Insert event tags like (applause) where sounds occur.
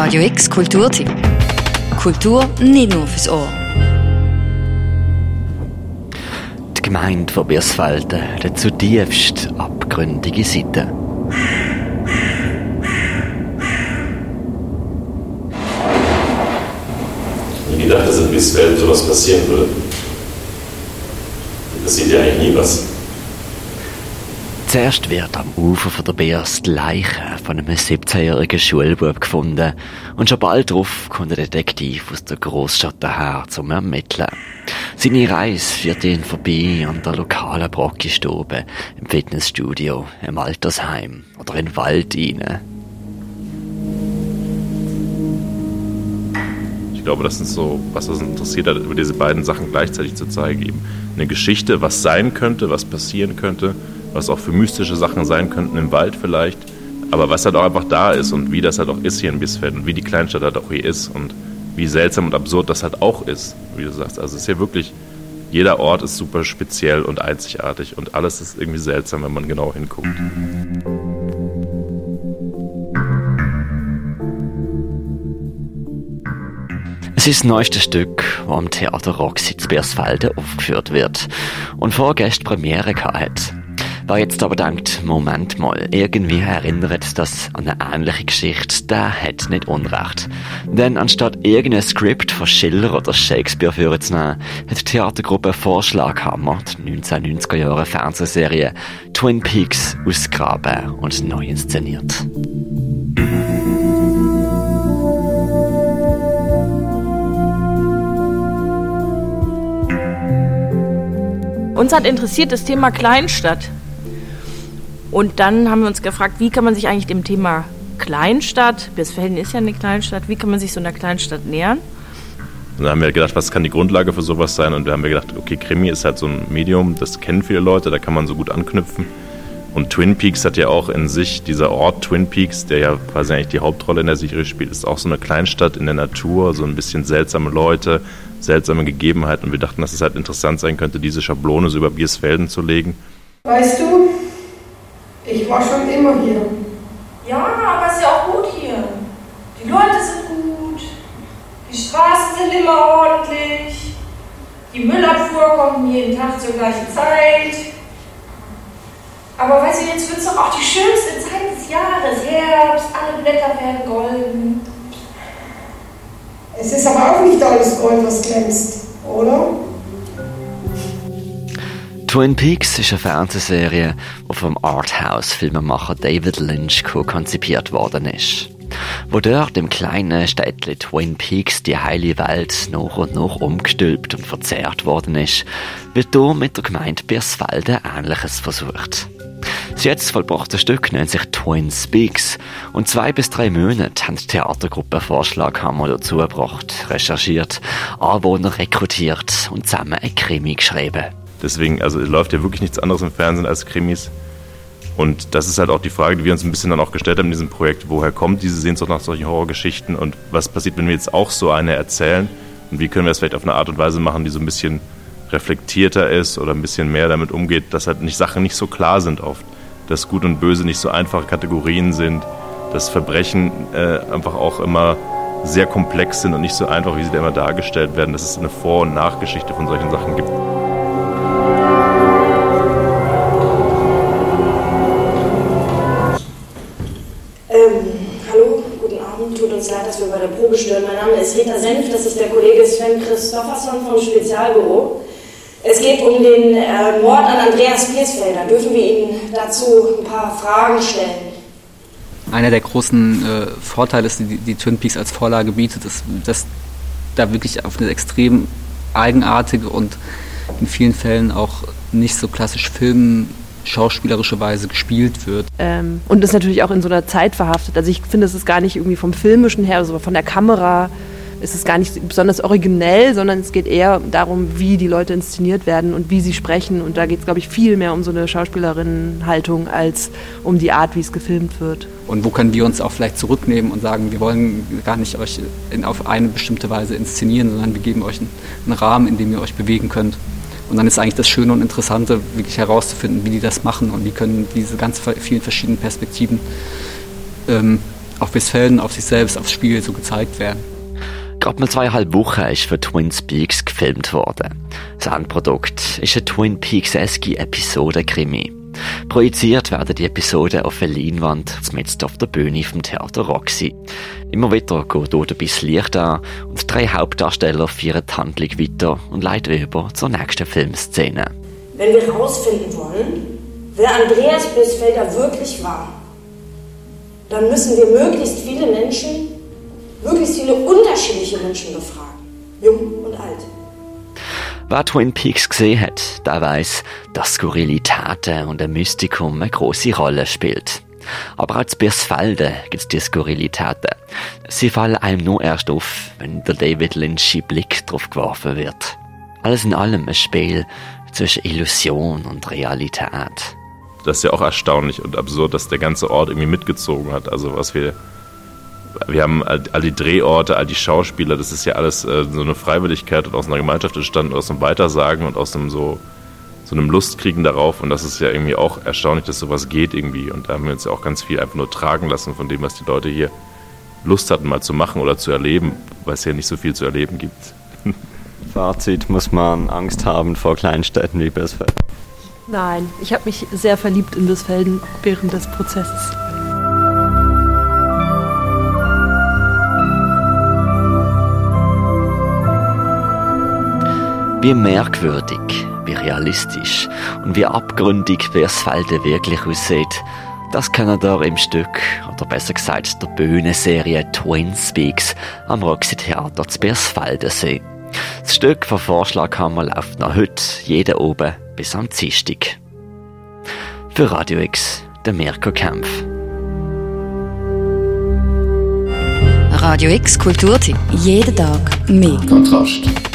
Radio X Kulturtipp. Kultur nicht nur fürs Ohr. Die Gemeinde von Biersfelden hat zutiefst abgründige Seiten. Nie gedacht, dass in Biesfelden sowas passieren würde. Das sieht ja eigentlich nie was. Zuerst wird am Ufer von der Biers die Leiche von einem 17-jährigen Schulbub gefunden und schon bald darauf kommt der Detektiv aus der Großstadt daher zum Ermitteln. Seine Reise führt ihn vorbei an der lokalen Brockistube, im Fitnessstudio, im Altersheim oder in den Wald rein. Ich glaube, das ist so, was uns interessiert hat, über diese beiden Sachen gleichzeitig zu zeigen. Eben eine Geschichte, was sein könnte, was passieren könnte, was auch für mystische Sachen sein könnten im Wald vielleicht, aber was halt auch einfach da ist und wie das halt auch ist hier in Biesfeld und wie die Kleinstadt halt auch hier ist und wie seltsam und absurd das halt auch ist, wie du sagst. Also es ist hier wirklich, jeder Ort ist super speziell und einzigartig und alles ist irgendwie seltsam, wenn man genau hinguckt. Es ist das neueste Stück, das am Theater Roxy zu Biersfelden aufgeführt wird und vorgestern Premiere hat. Wer jetzt aber denkt, Moment mal, irgendwie erinnert das an eine ähnliche Geschichte, der hat nicht Unrecht. Denn anstatt irgendein Skript von Schiller oder Shakespeare vorzunehmen, hat die Theatergruppe Vorschlaghammer, die 1990er Jahre Fernsehserie Twin Peaks ausgraben und neu inszeniert. Uns hat interessiert das Thema Kleinstadt. Und dann haben wir uns gefragt, wie kann man sich eigentlich dem Thema Kleinstadt, Birsfelden ist ja eine Kleinstadt, wie kann man sich so einer Kleinstadt nähern? Und dann haben wir gedacht, was kann die Grundlage für sowas sein? Und wir haben gedacht, okay, Krimi ist halt so ein Medium, das kennen viele Leute, da kann man so gut anknüpfen. Und Twin Peaks hat ja auch in sich, dieser Ort Twin Peaks, der ja quasi eigentlich die Hauptrolle in der Serie spielt, ist auch so eine Kleinstadt in der Natur, so ein bisschen seltsame Leute, seltsame Gegebenheiten. Und wir dachten, dass es halt interessant sein könnte, diese Schablone so über Biersfelden zu legen. Weißt du, ich war schon immer hier. Ja, aber es ist ja auch gut hier. Die Leute sind gut, die Straßen sind immer ordentlich, die Müllabfuhr kommt jeden Tag zur gleichen Zeit. Aber weißt du, jetzt wird es doch auch die schönste Zeit des Jahres. Herbst, alle Blätter werden golden. Es ist aber auch nicht alles Gold, was glänzt, oder? Twin Peaks ist eine Fernsehserie, die vom Arthouse-Filmemacher David Lynch konzipiert worden ist. Wo dort im kleinen Städtchen Twin Peaks die heile Welt nach und nach umgestülpt und verzehrt worden ist, wird hier mit der Gemeinde Biersfelden Ähnliches versucht. Das jetzt vollbrachte Stück nennt sich Twin Speaks und zwei bis drei Monate haben die Theatergruppe Vorschlaghammer dazu gebracht, recherchiert, Anwohner rekrutiert und zusammen ein Krimi geschrieben. Deswegen, also läuft ja wirklich nichts anderes im Fernsehen als Krimis. Und das ist halt auch die Frage, die wir uns ein bisschen dann auch gestellt haben in diesem Projekt. Woher kommt diese Sehnsucht nach solchen Horrorgeschichten und was passiert, wenn wir jetzt auch so eine erzählen? Und wie können wir das vielleicht auf eine Art und Weise machen, die so ein bisschen reflektierter ist oder ein bisschen mehr damit umgeht, dass halt nicht Sachen nicht so klar sind oft. Dass Gut und Böse nicht so einfache Kategorien sind, dass Verbrechen äh, einfach auch immer sehr komplex sind und nicht so einfach, wie sie da immer dargestellt werden, dass es eine Vor- und Nachgeschichte von solchen Sachen gibt. Das ist der Kollege Sven Christoffersson vom Spezialbüro. Es geht um den äh, Mord an Andreas Piersfelder. Dürfen wir Ihnen dazu ein paar Fragen stellen? Einer der großen äh, Vorteile, die, die Twin Peaks als Vorlage bietet, ist, dass da wirklich auf eine extrem eigenartige und in vielen Fällen auch nicht so klassisch Film schauspielerische Weise gespielt wird. Ähm, und ist natürlich auch in so einer Zeit verhaftet. Also ich finde, es ist gar nicht irgendwie vom Filmischen her, also von der Kamera ist es gar nicht besonders originell, sondern es geht eher darum, wie die Leute inszeniert werden und wie sie sprechen. Und da geht es, glaube ich, viel mehr um so eine Schauspielerinnenhaltung als um die Art, wie es gefilmt wird. Und wo können wir uns auch vielleicht zurücknehmen und sagen, wir wollen gar nicht euch in, auf eine bestimmte Weise inszenieren, sondern wir geben euch einen, einen Rahmen, in dem ihr euch bewegen könnt. Und dann ist eigentlich das Schöne und Interessante, wirklich herauszufinden, wie die das machen und wie können diese ganz vielen verschiedenen Perspektiven ähm, auf Westfelden, auf sich selbst, aufs Spiel so gezeigt werden. Gerade mal zweieinhalb Wochen ist für Twin Peaks gefilmt worden. Das Endprodukt ist eine Twin Peaks-eske Episode-Krimi. Projiziert werden die Episoden auf eine Leinwand, zumindest auf der Bühne vom Theater Roxy. Immer wieder geht dort ein bisschen Licht an und drei Hauptdarsteller führen die Handlung weiter und leiten über zur nächsten Filmszene. Wenn wir herausfinden wollen, wer Andreas Bisfelder wirklich war, dann müssen wir möglichst viele Menschen, möglichst viele unterschiedliche Menschen befragen. Jung und alt. Wer Twin Peaks gesehen hat, der weiß, dass Skurrilitäten und ein Mystikum eine große Rolle spielt. Aber auch zu Birsfelde gibt es die Skurrilitäten. Sie fallen einem nur erst auf, wenn der David Lynch Blick drauf geworfen wird. Alles in allem ein Spiel zwischen Illusion und Realität. Das ist ja auch erstaunlich und absurd, dass der ganze Ort irgendwie mitgezogen hat. Also was wir wir haben all, die Drehorte, all die Schauspieler, das ist ja alles äh, so eine Freiwilligkeit und aus einer Gemeinschaft entstanden, aus einem Weitersagen und aus einem so, so einem Lustkriegen darauf. Und das ist ja irgendwie auch erstaunlich, dass sowas geht irgendwie. Und da haben wir uns ja auch ganz viel einfach nur tragen lassen von dem, was die Leute hier Lust hatten, mal zu machen oder zu erleben, weil es ja nicht so viel zu erleben gibt. (laughs) Fazit, muss man Angst haben vor Kleinstädten wie Birsfeld? Nein, ich habe mich sehr verliebt in Birsfelden während des Prozesses. Wie merkwürdig, wie realistisch und wie abgründig Bersfelde wirklich aussieht, das können ihr im Stück, oder besser gesagt der Bühnenserie Twin Speaks am Roxy Theater zu Bersfelde sehen. Das Stück von Vorschlaghammer läuft noch heute, jeden oben bis am Dienstag. Für Radio X, der Mirko Kempf. Radio X Kulturtipp. Jeden Tag mehr. Kontrast.